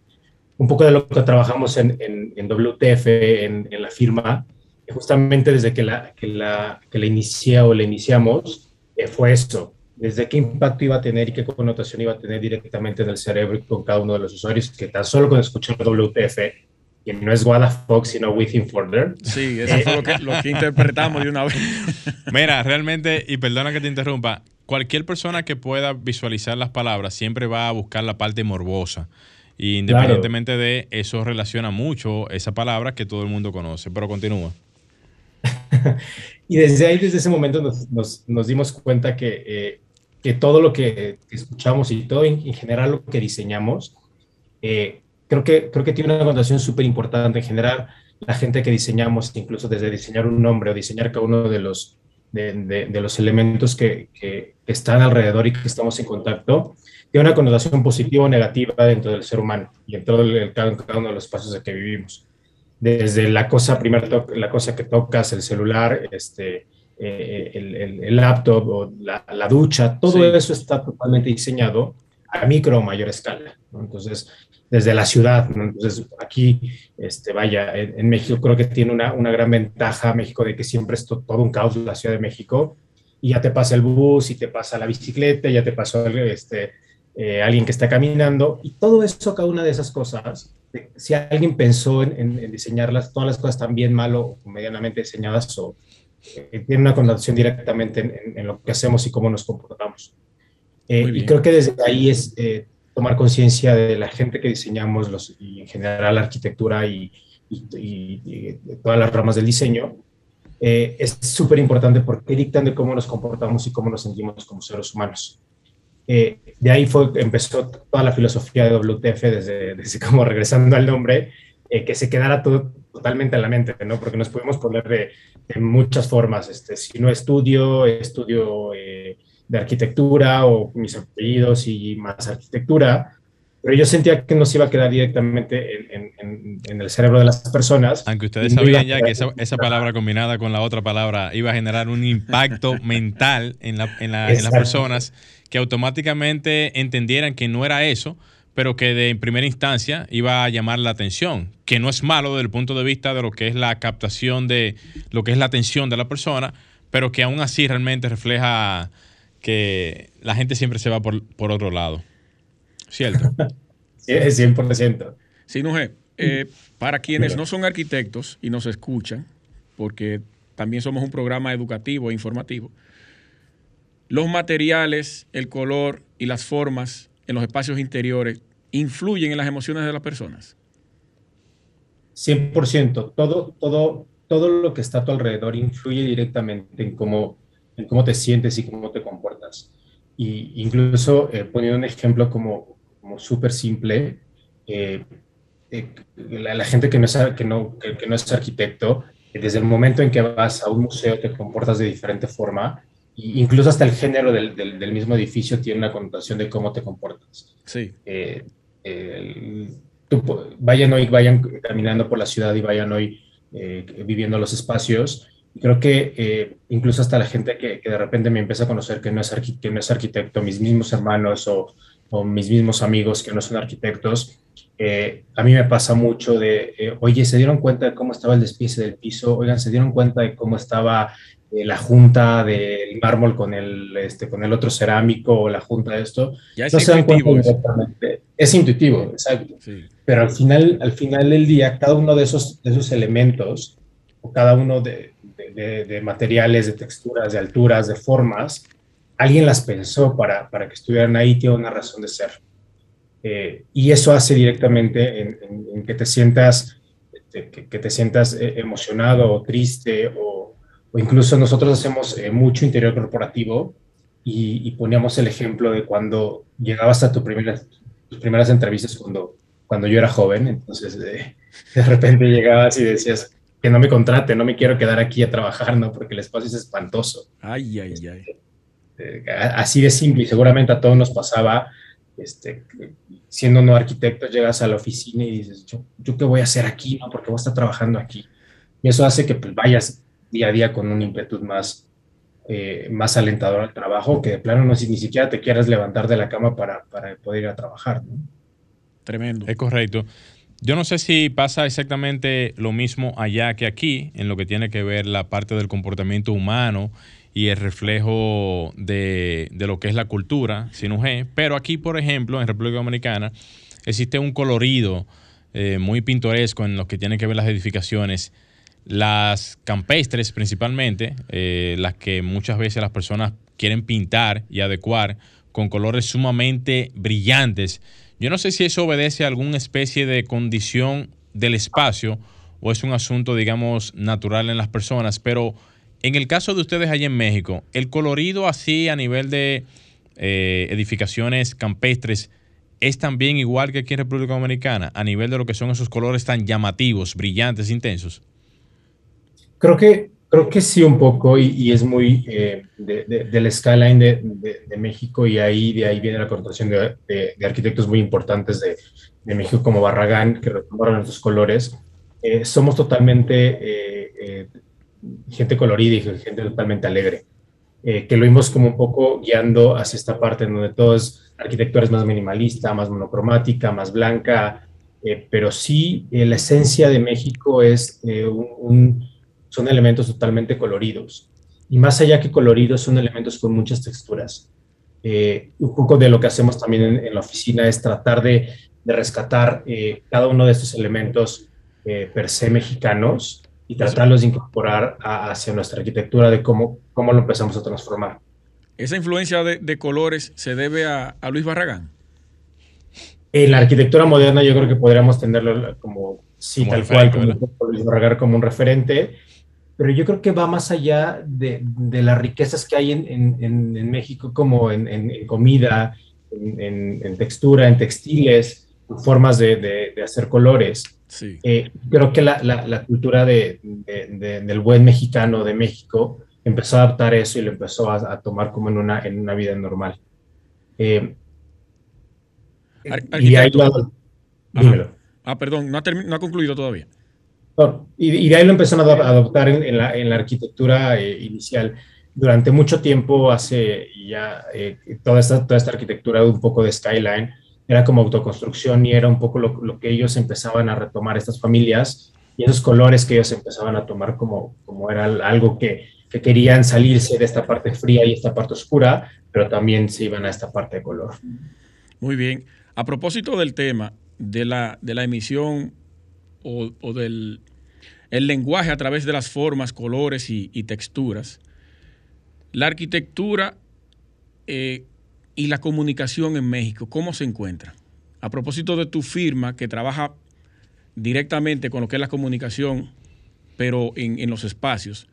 Un poco de lo que trabajamos en, en, en WTF, en, en la firma, justamente desde que la, que la, que la o la iniciamos, eh, fue esto, desde qué impacto iba a tener y qué connotación iba a tener directamente en el cerebro y con cada uno de los usuarios, que tan solo con escuchar WTF, que no es What Fox, sino Within Further. Sí, eso fue lo que, lo que interpretamos de una vez. [LAUGHS] Mira, realmente, y perdona que te interrumpa, cualquier persona que pueda visualizar las palabras siempre va a buscar la parte morbosa. Y independientemente de eso, relaciona mucho esa palabra que todo el mundo conoce. Pero continúa. [LAUGHS] y desde ahí, desde ese momento, nos, nos, dimos cuenta que, eh, que, todo lo que escuchamos y todo en, general lo que diseñamos, eh, creo, que, creo que tiene una connotación súper importante. En general, la gente que diseñamos, incluso desde diseñar un nombre o diseñar cada uno de los, de, de, los elementos que, que, están alrededor y que estamos en contacto, tiene una connotación positiva o negativa dentro del ser humano y en todo el, cada, uno de los espacios en que vivimos desde la cosa, primera la cosa que tocas, el celular, este, eh, el, el, laptop o la, la ducha, todo eso está totalmente diseñado a micro o mayor escala. Entonces, desde la ciudad, entonces aquí, este, vaya, en, México creo que tiene una, una, gran ventaja México de que siempre es todo un caos la Ciudad de México. Y ya te pasa el bus y te pasa la bicicleta, ya te pasó este, eh, alguien que está caminando y todo eso, cada una de esas cosas si alguien pensó en, diseñarlas, todas las cosas están bien, mal o medianamente diseñadas o eh, tiene una connotación directamente en, lo que hacemos y cómo nos comportamos. Eh, y creo que desde ahí es eh, tomar conciencia de la gente que diseñamos los, y en general la arquitectura y, y, todas las ramas del diseño, es súper importante porque dictan de cómo nos comportamos y cómo nos sentimos como seres humanos. de ahí fue, empezó toda la filosofía de WTF, desde, desde como regresando al nombre, que se quedara todo totalmente en la mente, ¿no? Porque nos podemos poner de, de muchas formas. Este, si no estudio, estudio eh, de arquitectura o mis apellidos y más arquitectura, pero yo sentía que no se iba a quedar directamente en, en, en el cerebro de las personas. Aunque ustedes sabían ya que esa, esa, palabra combinada con la otra palabra iba a generar un impacto [LAUGHS] mental en, la, la, en las personas que automáticamente entendieran que no era eso, pero que de en primera instancia iba a llamar la atención, que no es malo desde el punto de vista de lo que es la captación de lo que es la atención de la persona, pero que aún así realmente refleja que la gente siempre se va por, por otro lado. ¿Cierto? [LAUGHS] Sí, 100%. Sí, no, eh, para quienes no son arquitectos y nos escuchan, porque también somos un programa educativo e informativo, los materiales, el color y las formas en los espacios interiores influyen en las emociones de las personas? 100%. Todo, todo, todo lo que está a tu alrededor influye directamente en cómo, en cómo te sientes y cómo te comportas. Y incluso eh, poniendo un ejemplo como, como súper simple, eh, eh, la, gente que no, es, que, no, que no es arquitecto, desde el momento en que vas a un museo te comportas de diferente forma incluso hasta el género del, del, mismo edificio tiene una connotación de cómo te comportas. Sí. Eh, vayan hoy, vayan caminando por la ciudad y vayan hoy eh, viviendo los espacios. Creo que eh, incluso hasta la gente que, que, de repente me empieza a conocer que no es, que no es arquitecto, mis mismos hermanos o, o, mis mismos amigos que no son arquitectos, a mí me pasa mucho de, oye, ¿se dieron cuenta de cómo estaba el despiece del piso? Oigan, ¿se dieron cuenta de cómo estaba la junta del mármol con el, este, con el otro cerámico o la junta de esto. Ya es intuitivo. Es intuitivo, exacto. Pero al final, al final del día, cada uno de esos, de esos elementos, o cada uno de, de, materiales, de texturas, de alturas, de formas, alguien las pensó para, para que estuvieran ahí, tiene una razón de ser. Eh, y eso hace directamente en, que te sientas, que, que te sientas eh, emocionado o triste o o incluso nosotros hacemos eh, mucho interior corporativo y, poníamos el ejemplo de cuando llegabas a tu primera, tus primeras entrevistas cuando, cuando yo era joven, entonces de repente llegabas y decías que no me contrate, no me quiero quedar aquí a trabajar, ¿no? Porque el espacio es espantoso. Ay, ay, ay. Eh, así de simple y seguramente a todos nos pasaba, este, siendo no arquitectos, llegas a la oficina y dices, yo, yo qué voy a hacer aquí, ¿no? Porque voy a estar trabajando aquí. Y eso hace que pues, vayas día a día con un ímpetu más, eh, más alentador al trabajo, que de plano no, si ni siquiera te quieras levantar de la cama para, para poder ir a trabajar. Tremendo. Es correcto. Yo no sé si pasa exactamente lo mismo allá que aquí, en lo que tiene que ver la parte del comportamiento humano y el reflejo de, de lo que es la cultura, sin G. Pero aquí, por ejemplo, en República Dominicana, existe un colorido eh, muy pintoresco en lo que tiene que ver las edificaciones las campestres principalmente, eh, las que muchas veces las personas quieren pintar y adecuar con colores sumamente brillantes. Yo no sé si eso obedece a alguna especie de condición del espacio o es un asunto, digamos, natural en las personas, pero en el caso de ustedes allá en México, el colorido así a nivel de eh, edificaciones campestres es también igual que aquí en República Dominicana, a nivel de lo que son esos colores tan llamativos, brillantes, intensos. Creo que, creo que sí un poco y, es muy eh, de, de, del skyline de, de, México y ahí, de ahí viene la connotación de, arquitectos muy importantes de, México como Barragán, que retomaron esos colores. Eh, somos totalmente eh, gente colorida y gente totalmente alegre, que lo vimos como un poco guiando hacia esta parte en donde todo es arquitectura es más minimalista, más monocromática, más blanca, pero sí la esencia de México es un son elementos totalmente coloridos. Y más allá que coloridos, son elementos con muchas texturas. Eh, un poco de lo que hacemos también en, la oficina es tratar de, de rescatar eh, cada uno de estos elementos eh, per se mexicanos y tratarlos de incorporar hacia nuestra arquitectura de cómo, cómo lo empezamos a transformar. ¿Esa influencia de, colores se debe a, Luis Barragán? En la arquitectura moderna yo creo que podríamos tenerlo como, sí, tal cual, como Luis Barragán como un referente, pero yo creo que va más allá de, de las riquezas que hay en, en, en México, como en, comida, en, textura, en textiles, formas de, de, hacer colores. Sí. Eh, creo que la, la, cultura de, del buen mexicano de México empezó a adaptar eso y lo empezó a, tomar como en una, en una vida normal. Eh, y ahí Ah, perdón, no ha, no ha concluido todavía. Y, de ahí lo empezaron a adoptar en, la, en la, arquitectura eh, inicial. Durante mucho tiempo, hace ya eh, toda, esta, toda esta arquitectura un poco de skyline, era como autoconstrucción y era un poco lo, lo, que ellos empezaban a retomar, estas familias, y esos colores que ellos empezaban a tomar como, como era algo que, que querían salirse de esta parte fría y esta parte oscura, pero también se iban a esta parte de color. Muy bien. A propósito del tema de la, de la emisión o, del el lenguaje a través de las formas, colores y, texturas, la arquitectura eh, y la comunicación en México, ¿cómo se encuentra? A propósito de tu firma que trabaja directamente con lo que es la comunicación, pero en, en los espacios,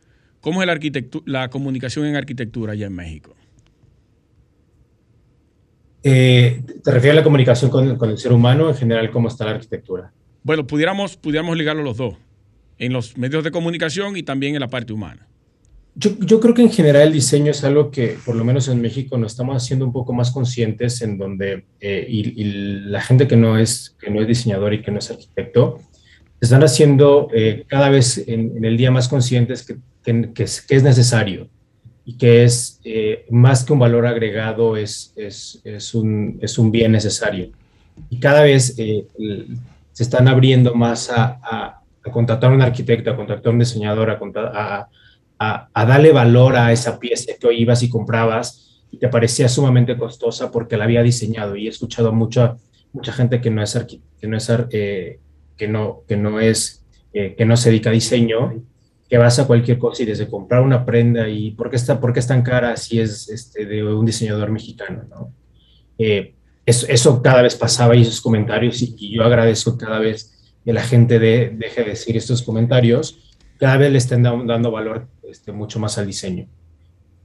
¿Cómo es la, la comunicación en arquitectura allá en México? Eh, ¿Te refieres a la comunicación con, el ser humano en general? ¿Cómo está la arquitectura? Bueno, pudiéramos, pudiéramos ligarlo los dos, en los medios de comunicación y también en la parte humana. Yo, creo que en general el diseño es algo que, por lo menos en México, nos estamos haciendo un poco más conscientes en donde, eh, y, la gente que no, es, que no es diseñador y que no es arquitecto, están haciendo eh, cada vez en, el día más conscientes que, que, es, que es, necesario y que es eh, más que un valor agregado, es, es, es, un, es un bien necesario. Y cada vez eh, se están abriendo más a, a, contratar a un arquitecto, a contratar a un diseñador, a, a, a, darle valor a esa pieza que hoy ibas y comprabas y te parecía sumamente costosa porque la había diseñado. Y he escuchado mucha, mucha gente que no es, que no es que no, que no es, eh, que no se dedica a diseño, que vas a cualquier cosa y desde comprar una prenda y por qué, está, por qué es tan cara si es este, de un diseñador mexicano, ¿no? Eh, eso, eso, cada vez pasaba y esos comentarios y, yo agradezco cada vez que la gente de, deje de decir estos comentarios, cada vez le estén dando, valor este, mucho más al diseño.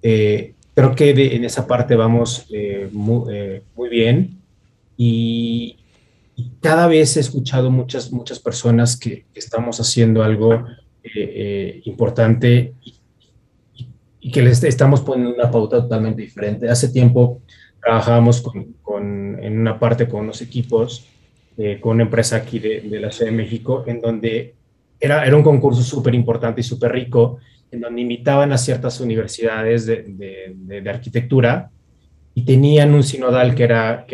Eh, creo que en esa parte vamos muy, muy, bien y, cada vez he escuchado muchas, muchas personas que, estamos haciendo algo eh, eh, importante y, que les estamos poniendo una pauta totalmente diferente. Hace tiempo trabajábamos con, en una parte con unos equipos, eh, con una empresa aquí de, la Ciudad de México, en donde era, un concurso súper importante y súper rico, en donde invitaban a ciertas universidades de, de arquitectura y tenían un sinodal que era,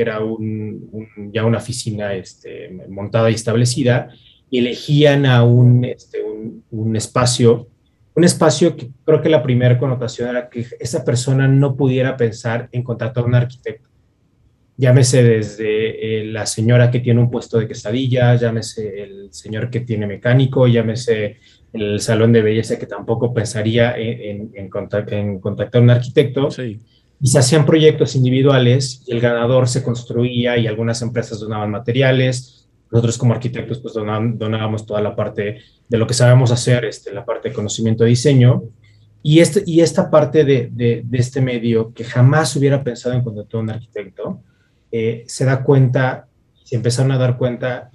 ya una oficina este, montada y establecida, y elegían a un, este, un, un, espacio, un espacio que creo que la primera connotación era que esa persona no pudiera pensar en contratar a un arquitecto. Llámese desde eh, la señora que tiene un puesto de quesadilla, llámese el señor que tiene mecánico, llámese el salón de belleza que tampoco pensaría en, en, en, en contactar a un arquitecto. Sí y se hacían proyectos individuales y el ganador se construía y algunas empresas donaban materiales. Nosotros como arquitectos pues donábamos toda la parte de lo que sabemos hacer, este, la parte de conocimiento de diseño. Y, este, y esta parte de, de, este medio que jamás hubiera pensado en contratar a un arquitecto, eh, se da cuenta, se empezaron a dar cuenta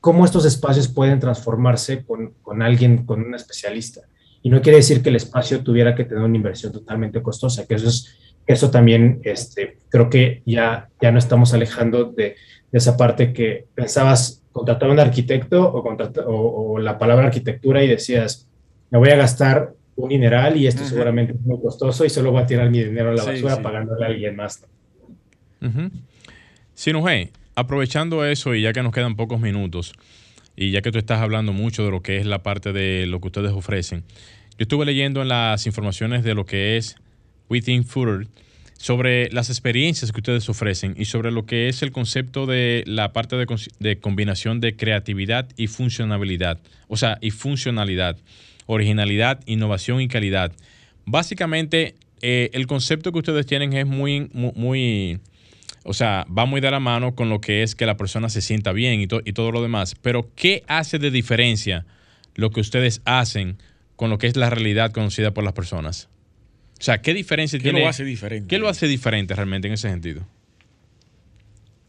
cómo estos espacios pueden transformarse con, con alguien, con un especialista. Y no quiere decir que el espacio tuviera que tener una inversión totalmente costosa, que eso es eso también este, creo que ya, ya no estamos alejando de, esa parte que pensabas contratar a un arquitecto o, o, la palabra arquitectura y decías, me voy a gastar un mineral y esto seguramente es muy costoso y solo voy a tirar mi dinero a la basura pagándole a alguien más. Uh aprovechando eso y ya que nos quedan pocos minutos y ya que tú estás hablando mucho de lo que es la parte de lo que ustedes ofrecen, yo estuve leyendo en las informaciones de lo que es Within Footer sobre las experiencias que ustedes ofrecen y sobre lo que es el concepto de la parte de, combinación de creatividad y funcionalidad, o sea, y funcionalidad, originalidad, innovación y calidad. Básicamente, eh, el concepto que ustedes tienen es muy, muy, o sea, va muy de la mano con lo que es que la persona se sienta bien y, y todo lo demás. Pero, ¿qué hace de diferencia lo que ustedes hacen con lo que es la realidad conocida por las personas? O sea, ¿qué diferencia tiene? ¿Qué lo hace diferente? ¿Qué lo hace diferente realmente en ese sentido?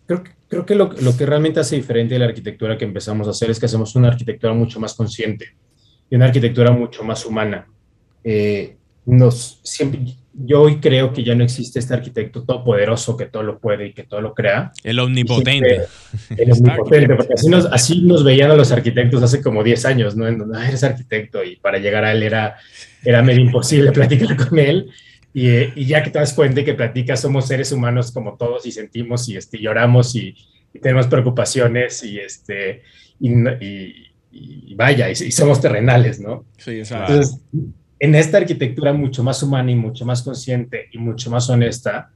Creo, creo que lo, lo, que realmente hace diferente la arquitectura que empezamos a hacer es que hacemos una arquitectura mucho más consciente y una arquitectura mucho más humana. Eh, nos, siempre, yo hoy creo que ya no existe este arquitecto todopoderoso que todo lo puede y que todo lo crea. El omnipotente. el omnipotente, porque así nos, así nos veían a los arquitectos hace como 10 años, ¿no? no eres arquitecto y para llegar a él era, era medio imposible [LAUGHS] platicar con él. Y, y, ya que te das cuenta que platicas, somos seres humanos como todos y sentimos y este, lloramos y, tenemos preocupaciones y, este, y, y vaya, y, somos terrenales, ¿no? Sí, exacto. Entonces, en esta arquitectura mucho más humana y mucho más consciente y mucho más honesta,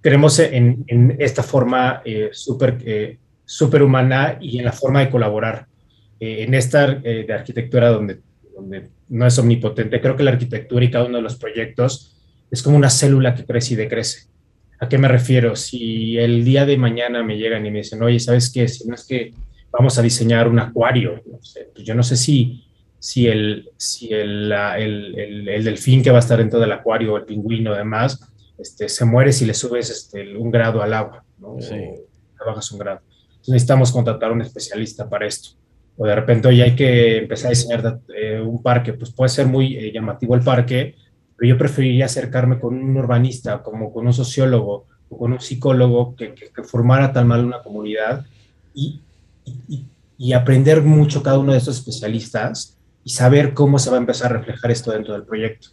creemos en, esta forma eh, súper eh, y en la forma de colaborar. Eh, en esta eh, de arquitectura donde, no es omnipotente, creo que la arquitectura y cada uno de los proyectos es como una célula que crece y decrece. ¿A qué me refiero? Si el día de mañana me llegan y me dicen, oye, ¿sabes qué? Si no es que vamos a diseñar un acuario, pues yo no sé si si el, si el, el, el, delfín que va a estar dentro del acuario, el pingüino, además, este, se muere si le subes este, un grado al agua, ¿no? Sí. O bajas un grado. Entonces necesitamos contratar un especialista para esto. O de repente hoy hay que empezar a diseñar eh, un parque, pues puede ser muy eh, llamativo el parque, pero yo preferiría acercarme con un urbanista, como con un sociólogo o con un psicólogo que, que, que formara tal mal una comunidad y, y, y aprender mucho cada uno de esos especialistas y saber cómo se va a empezar a reflejar esto dentro del proyecto.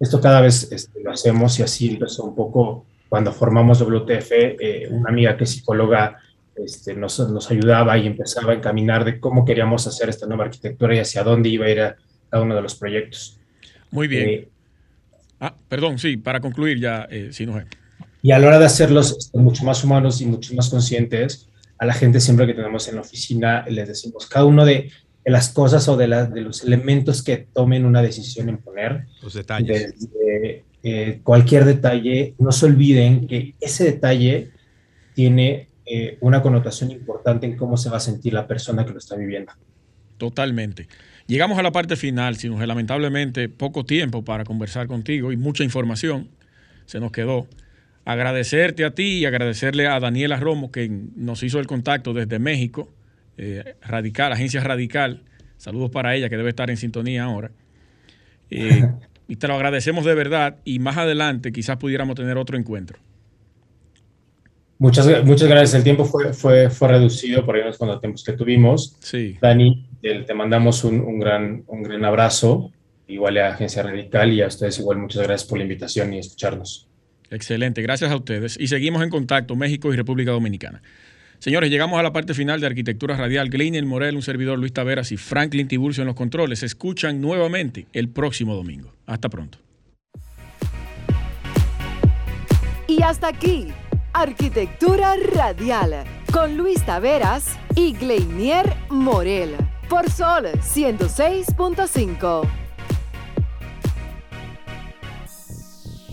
Esto cada vez este, lo hacemos y así empezó un poco cuando formamos WTF, eh, una amiga que es psicóloga este, nos, nos, ayudaba y empezaba a encaminar de cómo queríamos hacer esta nueva arquitectura y hacia dónde iba a ir a cada uno de los proyectos. Muy bien. Eh, ah, perdón, sí, para concluir ya, eh, si no Y a la hora de hacerlos este, mucho más humanos y mucho más conscientes, a la gente siempre que tenemos en la oficina les decimos, cada uno de de las cosas o de, de los elementos que tomen una decisión en poner. Los detalles. Eh, cualquier detalle, no se olviden que ese detalle tiene eh, una connotación importante en cómo se va a sentir la persona que lo está viviendo. Totalmente. Llegamos a la parte final, sino que lamentablemente poco tiempo para conversar contigo y mucha información se nos quedó. Agradecerte a ti y agradecerle a Daniela Romo que nos hizo el contacto desde México eh, Radical, Agencia Radical. Saludos para ella que debe estar en sintonía ahora. Eh, [LAUGHS] y te lo agradecemos de verdad y más adelante quizás pudiéramos tener otro encuentro. Muchas, muchas gracias. El tiempo fue, fue, fue reducido por ahí con los tiempos que tuvimos. Sí. Dani, te mandamos un, un, gran, un gran abrazo, igual a Agencia Radical y a ustedes igual muchas gracias por la invitación y escucharnos. Excelente, gracias a ustedes. Y seguimos en contacto, México y República Dominicana. Señores, llegamos a la parte final de Arquitectura Radial. Gleiner Morel, un servidor Luis Taveras y Franklin Tiburcio en los controles. Se escuchan nuevamente el próximo domingo. Hasta pronto. Y hasta aquí, Arquitectura Radial, con Luis Taveras y Gleinier Morel, por Sol 106.5.